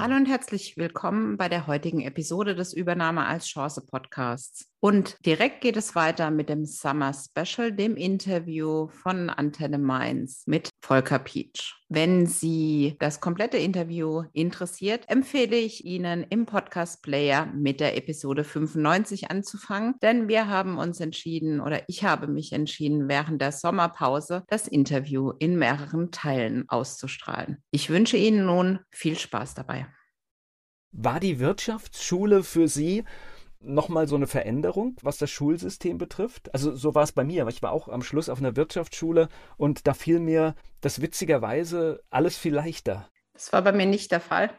Hallo und herzlich willkommen bei der heutigen Episode des Übernahme als Chance Podcasts. Und direkt geht es weiter mit dem Summer Special, dem Interview von Antenne Mainz mit Volker Pietsch. Wenn Sie das komplette Interview interessiert, empfehle ich Ihnen im Podcast Player mit der Episode 95 anzufangen, denn wir haben uns entschieden oder ich habe mich entschieden, während der Sommerpause das Interview in mehreren Teilen auszustrahlen. Ich wünsche Ihnen nun viel Spaß dabei. War die Wirtschaftsschule für Sie nochmal so eine Veränderung, was das Schulsystem betrifft? Also so war es bei mir. Ich war auch am Schluss auf einer Wirtschaftsschule und da fiel mir das witzigerweise alles viel leichter. Das war bei mir nicht der Fall.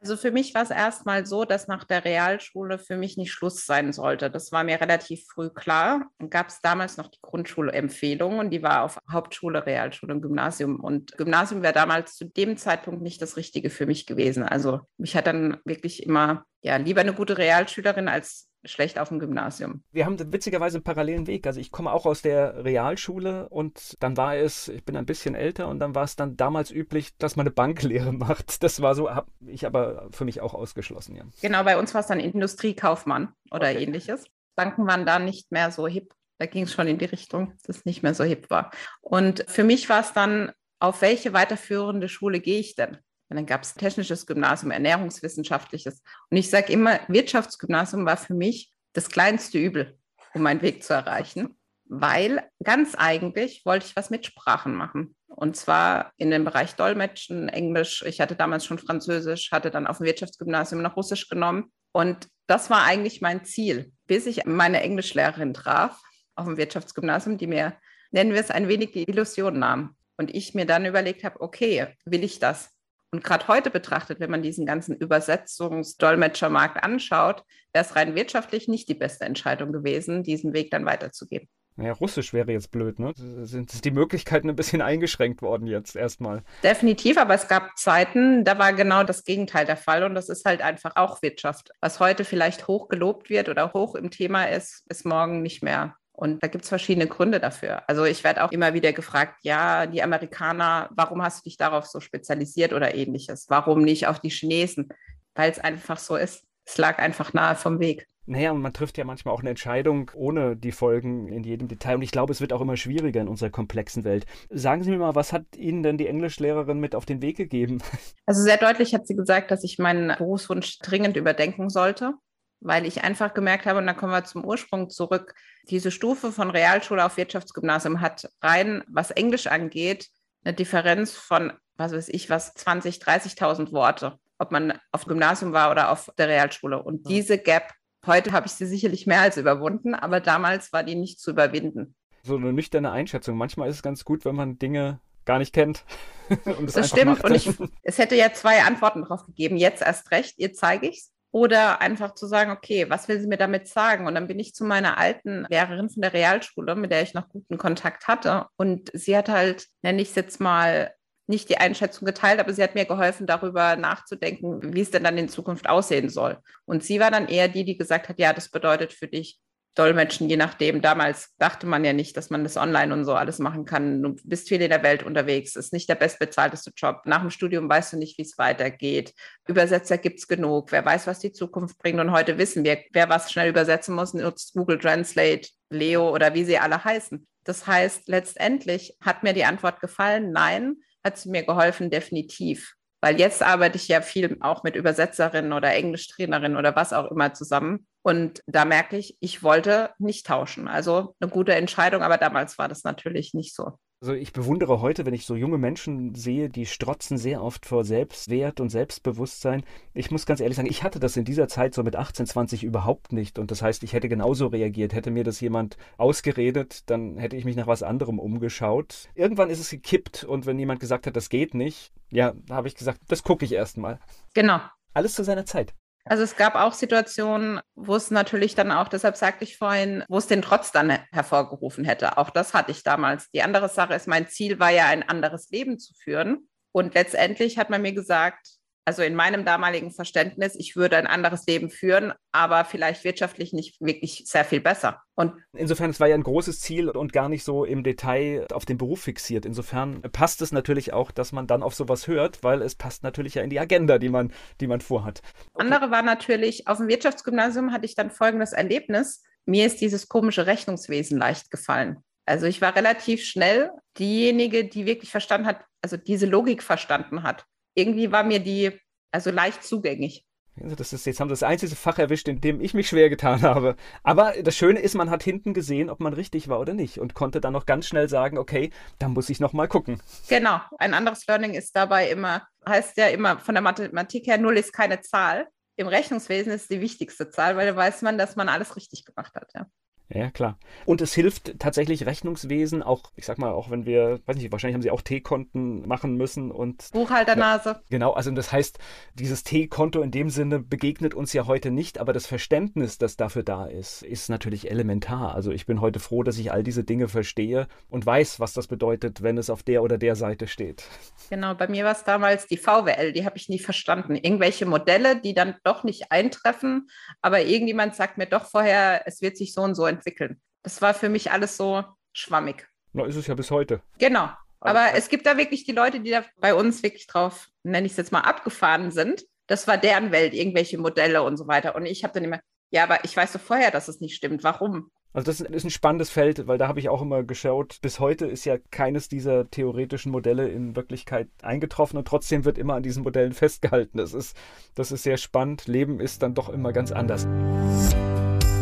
Also für mich war es erstmal so, dass nach der Realschule für mich nicht Schluss sein sollte. Das war mir relativ früh klar. Gab es damals noch die Grundschulempfehlung und die war auf Hauptschule, Realschule und Gymnasium. Und Gymnasium wäre damals zu dem Zeitpunkt nicht das Richtige für mich gewesen. Also mich hat dann wirklich immer ja lieber eine gute Realschülerin als schlecht auf dem Gymnasium. Wir haben witzigerweise einen parallelen Weg. Also ich komme auch aus der Realschule und dann war es, ich bin ein bisschen älter und dann war es dann damals üblich, dass man eine Banklehre macht. Das war so, habe ich aber für mich auch ausgeschlossen, ja. Genau, bei uns war es dann Industriekaufmann oder okay. ähnliches. Banken waren da nicht mehr so hip. Da ging es schon in die Richtung, dass es nicht mehr so hip war. Und für mich war es dann, auf welche weiterführende Schule gehe ich denn? Und dann gab es technisches Gymnasium, ernährungswissenschaftliches. Und ich sage immer, Wirtschaftsgymnasium war für mich das kleinste Übel, um meinen Weg zu erreichen, weil ganz eigentlich wollte ich was mit Sprachen machen. Und zwar in dem Bereich Dolmetschen, Englisch. Ich hatte damals schon Französisch, hatte dann auf dem Wirtschaftsgymnasium noch Russisch genommen. Und das war eigentlich mein Ziel, bis ich meine Englischlehrerin traf auf dem Wirtschaftsgymnasium, die mir, nennen wir es, ein wenig die Illusion nahm. Und ich mir dann überlegt habe, okay, will ich das? Und gerade heute betrachtet, wenn man diesen ganzen Übersetzungs-Dolmetschermarkt anschaut, wäre es rein wirtschaftlich nicht die beste Entscheidung gewesen, diesen Weg dann weiterzugeben. Naja, Russisch wäre jetzt blöd, ne? Sind die Möglichkeiten ein bisschen eingeschränkt worden jetzt erstmal? Definitiv, aber es gab Zeiten, da war genau das Gegenteil der Fall und das ist halt einfach auch Wirtschaft. Was heute vielleicht hoch gelobt wird oder hoch im Thema ist, ist morgen nicht mehr und da gibt es verschiedene Gründe dafür. Also ich werde auch immer wieder gefragt, ja, die Amerikaner, warum hast du dich darauf so spezialisiert oder ähnliches? Warum nicht auf die Chinesen? Weil es einfach so ist. Es lag einfach nahe vom Weg. Naja, und man trifft ja manchmal auch eine Entscheidung ohne die Folgen in jedem Detail. Und ich glaube, es wird auch immer schwieriger in unserer komplexen Welt. Sagen Sie mir mal, was hat Ihnen denn die Englischlehrerin mit auf den Weg gegeben? Also sehr deutlich hat sie gesagt, dass ich meinen Berufswunsch dringend überdenken sollte weil ich einfach gemerkt habe, und dann kommen wir zum Ursprung zurück, diese Stufe von Realschule auf Wirtschaftsgymnasium hat rein, was Englisch angeht, eine Differenz von, was weiß ich, was 20, 30.000 Worte, ob man auf Gymnasium war oder auf der Realschule. Und ja. diese Gap, heute habe ich sie sicherlich mehr als überwunden, aber damals war die nicht zu überwinden. So eine nüchterne Einschätzung. Manchmal ist es ganz gut, wenn man Dinge gar nicht kennt. das stimmt. Macht. Und ich, es hätte ja zwei Antworten darauf gegeben. Jetzt erst recht, ihr zeige ich es. Oder einfach zu sagen, okay, was will sie mir damit sagen? Und dann bin ich zu meiner alten Lehrerin von der Realschule, mit der ich noch guten Kontakt hatte. Und sie hat halt, nenne ich es jetzt mal, nicht die Einschätzung geteilt, aber sie hat mir geholfen, darüber nachzudenken, wie es denn dann in Zukunft aussehen soll. Und sie war dann eher die, die gesagt hat, ja, das bedeutet für dich Dolmetschen, je nachdem. Damals dachte man ja nicht, dass man das online und so alles machen kann. Du bist viel in der Welt unterwegs, ist nicht der bestbezahlteste Job. Nach dem Studium weißt du nicht, wie es weitergeht. Übersetzer gibt es genug. Wer weiß, was die Zukunft bringt. Und heute wissen wir, wer was schnell übersetzen muss, nutzt Google Translate, Leo oder wie sie alle heißen. Das heißt, letztendlich hat mir die Antwort gefallen, nein, hat sie mir geholfen, definitiv. Weil jetzt arbeite ich ja viel auch mit Übersetzerinnen oder Englischtrainerinnen oder was auch immer zusammen. Und da merke ich, ich wollte nicht tauschen. Also eine gute Entscheidung, aber damals war das natürlich nicht so. Also ich bewundere heute, wenn ich so junge Menschen sehe, die strotzen sehr oft vor Selbstwert und Selbstbewusstsein. Ich muss ganz ehrlich sagen, ich hatte das in dieser Zeit so mit 18, 20 überhaupt nicht. Und das heißt, ich hätte genauso reagiert. Hätte mir das jemand ausgeredet, dann hätte ich mich nach was anderem umgeschaut. Irgendwann ist es gekippt und wenn jemand gesagt hat, das geht nicht, ja, da habe ich gesagt, das gucke ich erst mal. Genau. Alles zu seiner Zeit. Also es gab auch Situationen, wo es natürlich dann auch, deshalb sagte ich vorhin, wo es den Trotz dann hervorgerufen hätte. Auch das hatte ich damals. Die andere Sache ist, mein Ziel war ja, ein anderes Leben zu führen. Und letztendlich hat man mir gesagt, also in meinem damaligen Verständnis, ich würde ein anderes Leben führen, aber vielleicht wirtschaftlich nicht wirklich sehr viel besser. Und insofern, es war ja ein großes Ziel und gar nicht so im Detail auf den Beruf fixiert. Insofern passt es natürlich auch, dass man dann auf sowas hört, weil es passt natürlich ja in die Agenda, die man, die man vorhat. Okay. Andere war natürlich, auf dem Wirtschaftsgymnasium hatte ich dann folgendes Erlebnis. Mir ist dieses komische Rechnungswesen leicht gefallen. Also ich war relativ schnell diejenige, die wirklich verstanden hat, also diese Logik verstanden hat irgendwie war mir die also leicht zugänglich. Das ist, jetzt haben sie das einzige Fach erwischt, in dem ich mich schwer getan habe. Aber das Schöne ist, man hat hinten gesehen, ob man richtig war oder nicht und konnte dann noch ganz schnell sagen, okay, da muss ich noch mal gucken. Genau. Ein anderes Learning ist dabei immer, heißt ja immer von der Mathematik her, null ist keine Zahl. Im Rechnungswesen ist die wichtigste Zahl, weil da weiß man, dass man alles richtig gemacht hat. Ja. Ja, klar. Und es hilft tatsächlich Rechnungswesen, auch, ich sag mal, auch wenn wir, weiß nicht, wahrscheinlich haben sie auch T-Konten machen müssen und. Buchhalternase. Ja, genau, also das heißt, dieses T-Konto in dem Sinne begegnet uns ja heute nicht, aber das Verständnis, das dafür da ist, ist natürlich elementar. Also ich bin heute froh, dass ich all diese Dinge verstehe und weiß, was das bedeutet, wenn es auf der oder der Seite steht. Genau, bei mir war es damals die VWL, die habe ich nie verstanden. Irgendwelche Modelle, die dann doch nicht eintreffen, aber irgendjemand sagt mir doch vorher, es wird sich so und so entwickeln entwickeln. Das war für mich alles so schwammig. Na, ist es ja bis heute. Genau. Aber also, es gibt da wirklich die Leute, die da bei uns wirklich drauf, nenne ich es jetzt mal, abgefahren sind. Das war deren Welt, irgendwelche Modelle und so weiter. Und ich habe dann immer, ja, aber ich weiß doch vorher, dass es nicht stimmt. Warum? Also das ist ein spannendes Feld, weil da habe ich auch immer geschaut, bis heute ist ja keines dieser theoretischen Modelle in Wirklichkeit eingetroffen und trotzdem wird immer an diesen Modellen festgehalten. Das ist, das ist sehr spannend. Leben ist dann doch immer ganz anders.